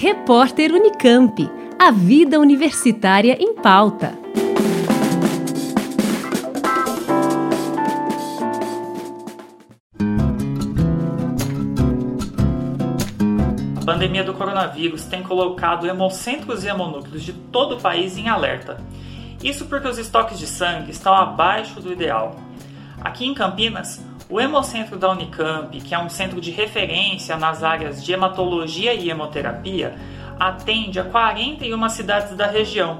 Repórter Unicamp. A vida universitária em pauta. A pandemia do coronavírus tem colocado hemocentros e hemonúcleos de todo o país em alerta. Isso porque os estoques de sangue estão abaixo do ideal. Aqui em Campinas, o Hemocentro da Unicamp, que é um centro de referência nas áreas de hematologia e hemoterapia, atende a 41 cidades da região.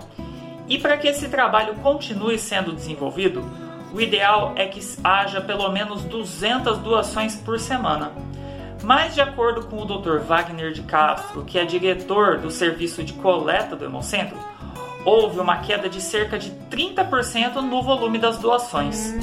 E para que esse trabalho continue sendo desenvolvido, o ideal é que haja pelo menos 200 doações por semana. Mas, de acordo com o Dr. Wagner de Castro, que é diretor do serviço de coleta do Hemocentro, houve uma queda de cerca de 30% no volume das doações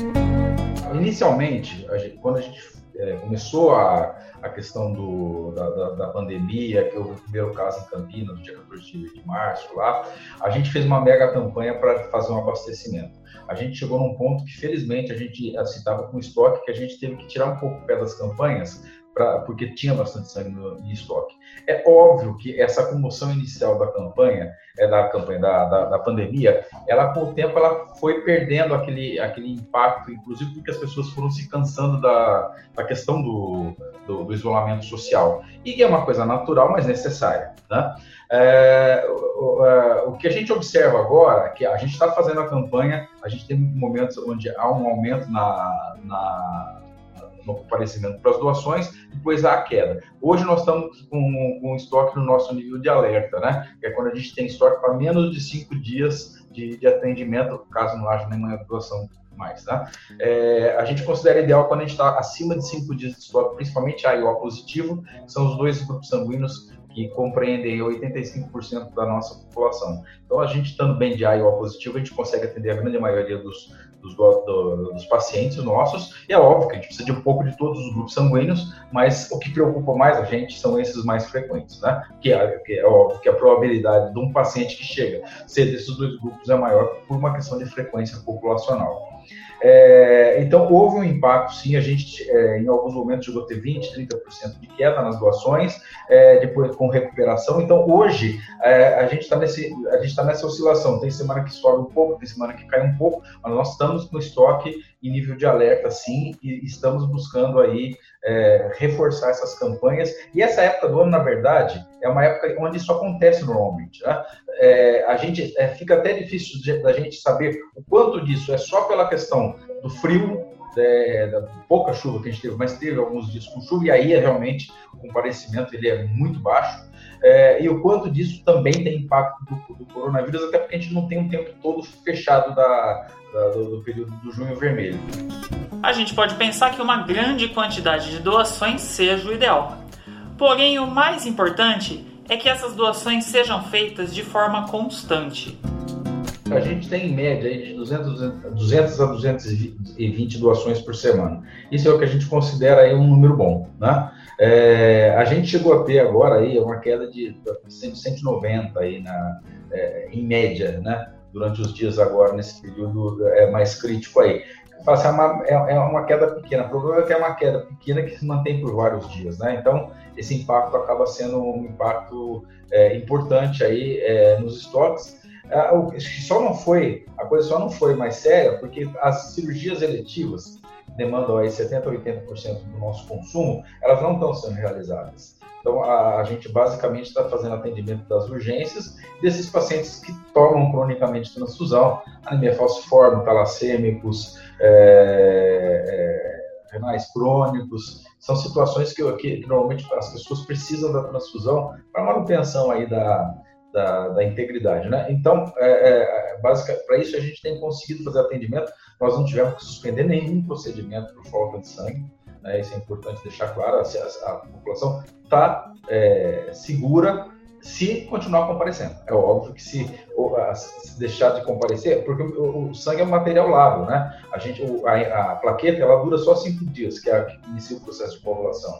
inicialmente, a gente, quando a gente é, começou a, a questão do, da, da, da, pandemia, que houve o primeiro caso em Campinas, no dia 14 de março, lá, a gente fez uma mega campanha para fazer um abastecimento. A gente chegou num ponto que, felizmente, a gente estava com estoque que a gente teve que tirar um pouco o pé das campanhas pra, porque tinha bastante sangue no, em estoque. É óbvio que essa comoção inicial da campanha, é da campanha da, da, da, pandemia, ela com o tempo ela foi perdendo aquele, aquele impacto, inclusive porque as pessoas foram se cansando da, da questão do, do, do isolamento social. E é uma coisa natural, mas necessária. Né? É, o, é, o, que a gente observa agora é que a gente está fazendo a campanha, a gente tem momentos onde há um aumento na, na no comparecimento para as doações, depois há a queda. Hoje nós estamos com, com estoque no nosso nível de alerta, né? Que é quando a gente tem estoque para menos de cinco dias de, de atendimento, caso não haja nenhuma doação mais, tá? É, a gente considera ideal quando a gente está acima de cinco dias de estoque, principalmente A e O positivo, que são os dois grupos sanguíneos que compreendem 85% da nossa população. Então, a gente estando bem de A e O positivo, a gente consegue atender a grande maioria dos, dos, do, dos, pacientes nossos. E é óbvio que a gente precisa de um pouco de todos os grupos sanguíneos, mas o que preocupa mais a gente são esses mais frequentes, né? Que é, que é óbvio que a probabilidade de um paciente que chega ser desses dois grupos é maior por uma questão de frequência populacional. É, então, houve um impacto, sim. A gente, é, em alguns momentos, chegou a ter 20%, 30% de queda nas doações, é, depois com recuperação. Então, hoje, é, a gente está tá nessa oscilação. Tem semana que sobe um pouco, tem semana que cai um pouco, mas nós estamos no estoque em nível de alerta, sim, e estamos buscando aí é, reforçar essas campanhas. E essa época do ano, na verdade, é uma época onde isso acontece normalmente. Né? É, a gente é, fica até difícil da gente saber o quanto disso é só pela questão do frio, é, da pouca chuva que a gente teve, mas teve alguns dias com chuva, e aí é realmente o comparecimento ele é muito baixo. É, e o quanto disso também tem impacto do, do, coronavírus, até porque a gente não tem um tempo todo fechado da, da, do, do período do junho vermelho. A gente pode pensar que uma grande quantidade de doações seja o ideal. Porém, o mais importante é que essas doações sejam feitas de forma constante. A gente tem em média de 200, 200 a 220 doações por semana. Isso é o que a gente considera aí um número bom, né? É, a gente chegou a ter agora aí uma queda de 190 aí na, é, em média, né? Durante os dias agora, nesse período é, mais crítico aí. Assim, é, uma, é, é uma queda pequena. O problema é que é uma queda pequena que se mantém por vários dias, né? Então, esse impacto acaba sendo um impacto é, importante aí é, nos estoques. É, só não foi, a coisa só não foi mais séria porque as cirurgias eletivas demandam aí 70% a 80% do nosso consumo, elas não estão sendo realizadas. Então, a, a gente basicamente está fazendo atendimento das urgências desses pacientes que tomam cronicamente transfusão, anemia falciforme, talassêmicos, é, é, renais crônicos, são situações que, que, que, normalmente as pessoas precisam da transfusão para manutenção aí da, da, da integridade, né? Então, é, é, para isso a gente tem conseguido fazer atendimento, nós não tivemos que suspender nenhum procedimento por falta de sangue, né? Isso é importante deixar claro, a, a, a população está é, segura se continuar comparecendo. É óbvio que se, se deixar de comparecer, porque o, o, sangue é um material largo, né? A gente, o, a, a, plaqueta, ela dura só cinco dias, que é a que inicia o processo de coagulação.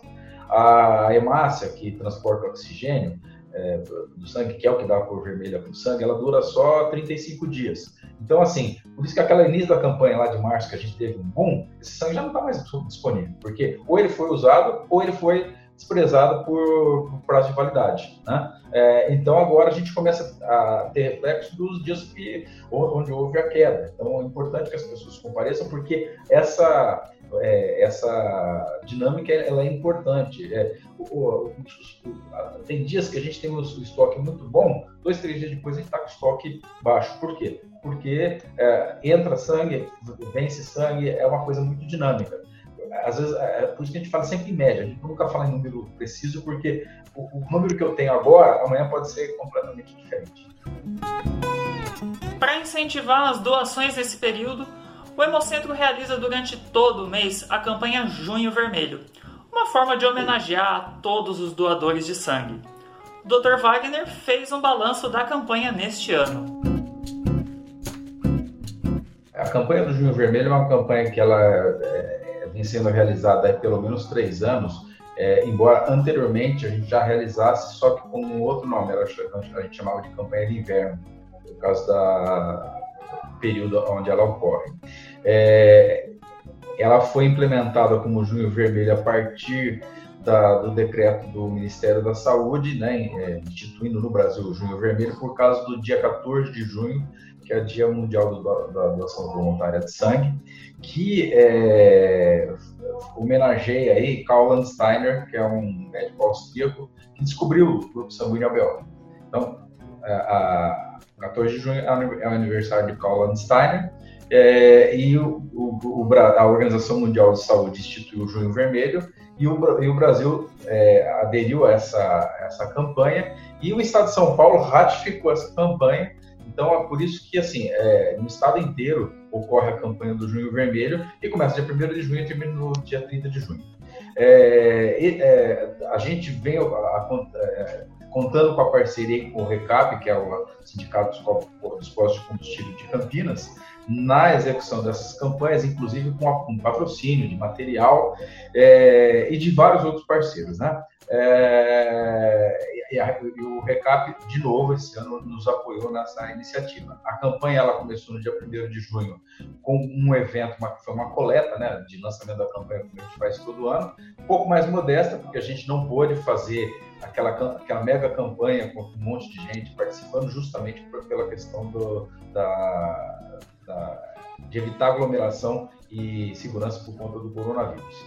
A hemácia, que transporta oxigênio é, do sangue, que é o que dá a cor vermelha para o sangue, ela dura só 35 dias. Então, assim, por isso que aquela início da campanha lá de março, que a gente teve um boom, esse sangue já não está mais disponível, porque ou ele foi usado, ou ele foi desprezada por, por prazo de validade. Né? É, então agora a gente começa a ter reflexo dos dias que, onde houve a queda. Então é importante que as pessoas compareçam, porque essa, é, essa dinâmica ela é importante. É, o, o, o, tem dias que a gente tem o estoque muito bom, dois, três dias depois a gente está com o estoque baixo. Por quê? Porque é, entra sangue, vence sangue, é uma coisa muito dinâmica às vezes, é, é por isso que a gente fala sempre em média, a gente nunca fala em número preciso, porque o, o número que eu tenho agora, amanhã pode ser completamente diferente. Para incentivar as doações nesse período, o Hemocentro realiza durante todo o mês a campanha Junho Vermelho, uma forma de homenagear todos os doadores de sangue. O Dr. Wagner fez um balanço da campanha neste ano. A campanha do Junho Vermelho é uma campanha que ela é, vem sendo realizada há pelo menos três anos, é, embora anteriormente a gente já realizasse, só que com um outro nome, a gente chamava de campanha de inverno, por causa da período onde ela ocorre. É, ela foi implementada como Junho Vermelho a partir da, do decreto do Ministério da Saúde, né, é, instituindo no Brasil o Junho Vermelho por causa do dia 14 de junho, que é o Dia Mundial do, da Doação Voluntária de Sangue, que é, homenageia aí Karl Landsteiner, que é um médico austríaco que descobriu o grupo sanguíneo ABO. Então, a 14 de junho é o aniversário de Karl Landsteiner. É, e o, o, a Organização Mundial de Saúde instituiu o Junho Vermelho e o, e o Brasil é, aderiu a essa, essa campanha. E o Estado de São Paulo ratificou essa campanha. Então, é por isso que, assim, é, no estado inteiro ocorre a campanha do Junho Vermelho, que começa dia 1 de junho e termina no dia 30 de junho. É, e, é, a gente vem a, a, é, contando com a parceria com o RECAP, que é o Sindicato dos Postos de Combustível de Campinas, na execução dessas campanhas, inclusive com, patrocínio de material é, e de vários outros parceiros. Né? É, e, a, e, o Recap, de novo, esse ano nos apoiou nessa iniciativa. A campanha ela começou no dia 1 de junho com um evento, uma, foi uma coleta né, de lançamento da campanha que a gente faz todo ano, um pouco mais modesta, porque a gente não pôde fazer aquela, aquela mega campanha com um monte de gente participando, justamente pela questão do, da, da, de evitar aglomeração e segurança por conta do coronavírus,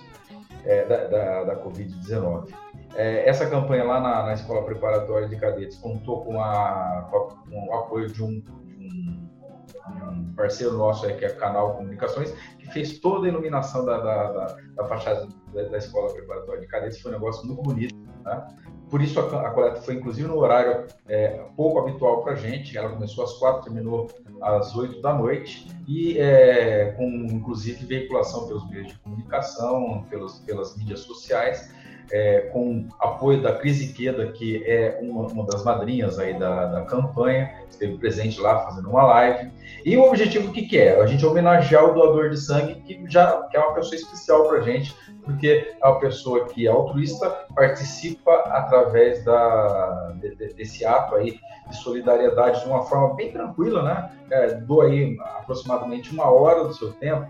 é, da, da, da Covid-19. É, essa campanha lá na, na, Escola Preparatória de Cadetes contou com, a, com o apoio de um, de um, parceiro nosso, aí, que é Canal Comunicações, que fez toda a iluminação da, da, da, da fachada da, Escola Preparatória de Cadetes. Foi um negócio muito bonito. Né? Por isso a, a, coleta foi inclusive no horário é, pouco habitual para a gente. Ela começou às quatro, terminou às oito da noite e é, com inclusive veiculação pelos meios de comunicação, pelos, pelas mídias sociais é, com apoio da Cris Iqueda, que é uma, uma, das madrinhas aí da, da campanha, esteve presente lá fazendo uma live. E o objetivo que, que é? A gente homenagear o doador de sangue, que já que é uma pessoa especial para a gente, porque é uma pessoa que é altruísta, participa através da, de, de, desse ato aí de solidariedade de uma forma bem tranquila, né? É, dou aí aproximadamente uma hora do seu tempo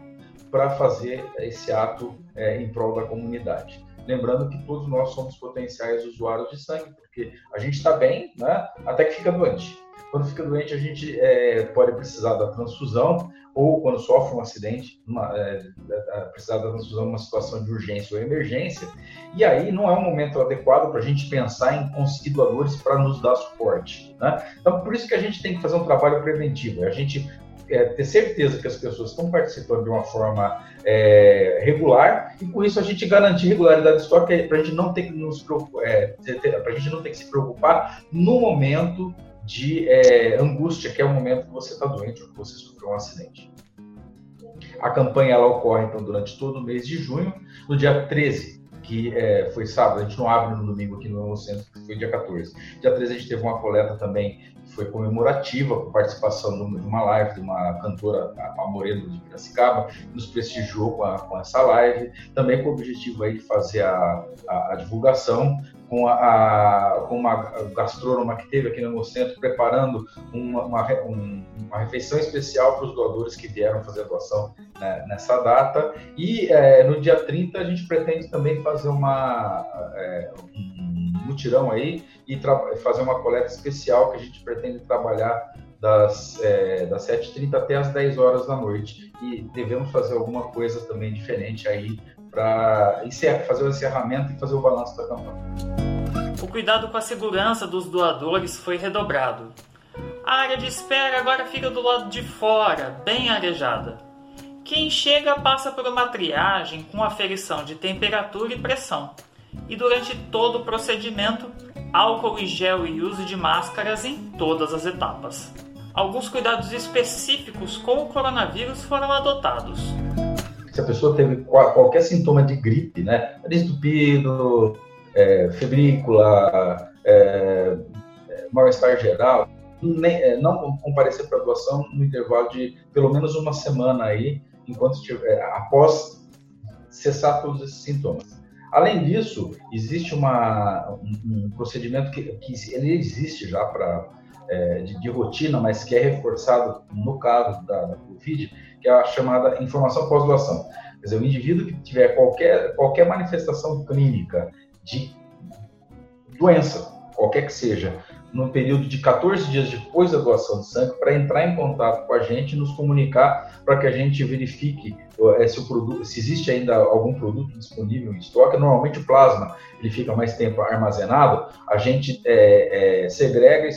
para fazer esse ato é, em prol da comunidade. Lembrando que todos nós somos potenciais usuários de sangue, porque a gente está bem, né? Até que fica doente. Quando fica doente, a gente é, pode precisar da transfusão, ou quando sofre um acidente, uma, é, é, precisar da transfusão numa situação de urgência ou emergência. E aí não é um momento adequado para a gente pensar em conseguir doadores para nos dar suporte. Né? Então, por isso que a gente tem que fazer um trabalho preventivo. A gente é, ter certeza que as pessoas estão participando de uma forma é, regular e com isso a gente garantir regularidade de estoque para a gente não ter que nos é, para a gente não ter que se preocupar no momento de é, angústia, que é o momento que você está doente ou que você sofreu um acidente. A campanha ela ocorre então durante todo o mês de junho, no dia 13 que é, foi sábado, a gente não abre no domingo aqui no centro, que foi dia 14. Dia 13 a gente teve uma coleta também foi comemorativa, com participação de uma live de uma cantora, a Moreno de Piracicaba, que nos prestigiou com, a, com, essa live, também com o objetivo aí de fazer a, a, a divulgação com, a, a, com uma gastrônoma que teve aqui no centro, preparando uma, uma, um, uma refeição especial para os doadores que vieram fazer a doação né, nessa data. E é, no dia 30 a gente pretende também fazer uma, é, um mutirão aí e fazer uma coleta especial que a gente pretende trabalhar das, é, das 7h30 até as 10 horas da noite. E devemos fazer alguma coisa também diferente aí para fazer o encerramento e fazer o balanço da campanha. O cuidado com a segurança dos doadores foi redobrado. A área de espera agora fica do lado de fora, bem arejada. Quem chega passa por uma triagem com aferição de temperatura e pressão. E durante todo o procedimento, álcool e gel e uso de máscaras em todas as etapas. Alguns cuidados específicos com o coronavírus foram adotados se a pessoa teve qualquer sintoma de gripe, né, estupido, é, febrícula, é, é, mal-estar geral, nem, é, não comparecer para doação no intervalo de pelo menos uma semana aí, enquanto estiver, é, após cessar todos esses sintomas. Além disso, existe uma, um, um procedimento que, que, ele existe já para é, de, de, rotina, mas que é reforçado no caso da, da Covid, que é a chamada informação pós-doação. Quer dizer, o indivíduo que tiver qualquer, qualquer manifestação clínica de doença, qualquer que seja, no período de 14 dias depois da doação de sangue, para entrar em contato com a gente nos comunicar para que a gente verifique é, se, o produto, se existe ainda algum produto disponível em estoque. Normalmente o plasma ele fica mais tempo armazenado, a gente é, é, segrega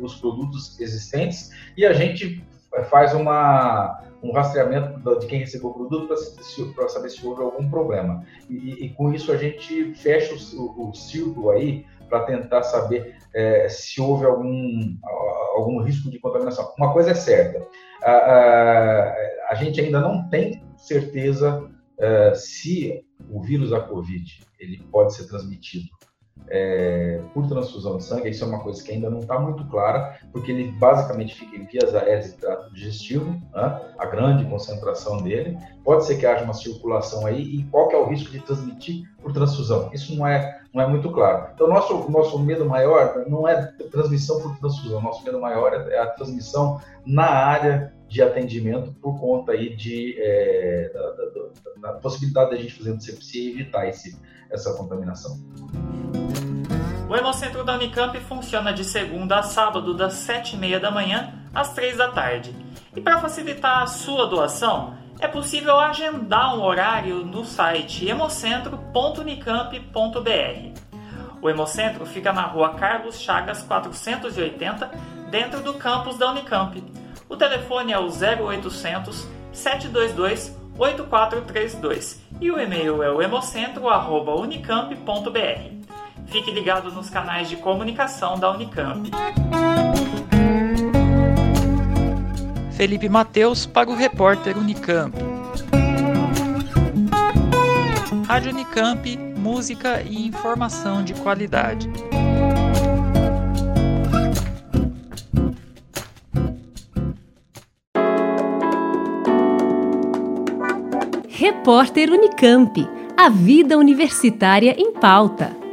os produtos existentes e a gente faz uma, um rastreamento de quem recebeu o produto para saber se houve algum problema. E, e, com isso a gente fecha o, o, o círculo aí para tentar saber é, se houve algum, algum risco de contaminação. Uma coisa é certa, a, a, a gente ainda não tem certeza é, se o vírus da Covid ele pode ser transmitido é, por transfusão de sangue, isso é uma coisa que ainda não está muito clara, porque ele basicamente fica em vias aéreas e trato digestivo, né? a grande concentração dele. Pode ser que haja uma circulação aí, e qual que é o risco de transmitir por transfusão? Isso não é, não é muito claro. Então, nosso, nosso medo maior não é transmissão por transfusão, nosso medo maior é a transmissão na área de atendimento por conta aí de, é, da, da, da, possibilidade da gente fazer um e evitar esse, essa contaminação. O Hemocentro da Unicamp funciona de segunda a sábado, das 7h30 da manhã às 3 da tarde. E para facilitar a sua doação, é possível agendar um horário no site hemocentro.unicamp.br. O Hemocentro fica na rua Carlos Chagas 480, dentro do campus da Unicamp. O telefone é o 0800 722 8432 e o e-mail é o hemocentro.unicamp.br. Fique ligado nos canais de comunicação da Unicamp. Felipe Mateus para o repórter Unicamp. Rádio Unicamp, música e informação de qualidade. Repórter Unicamp. A vida universitária em pauta.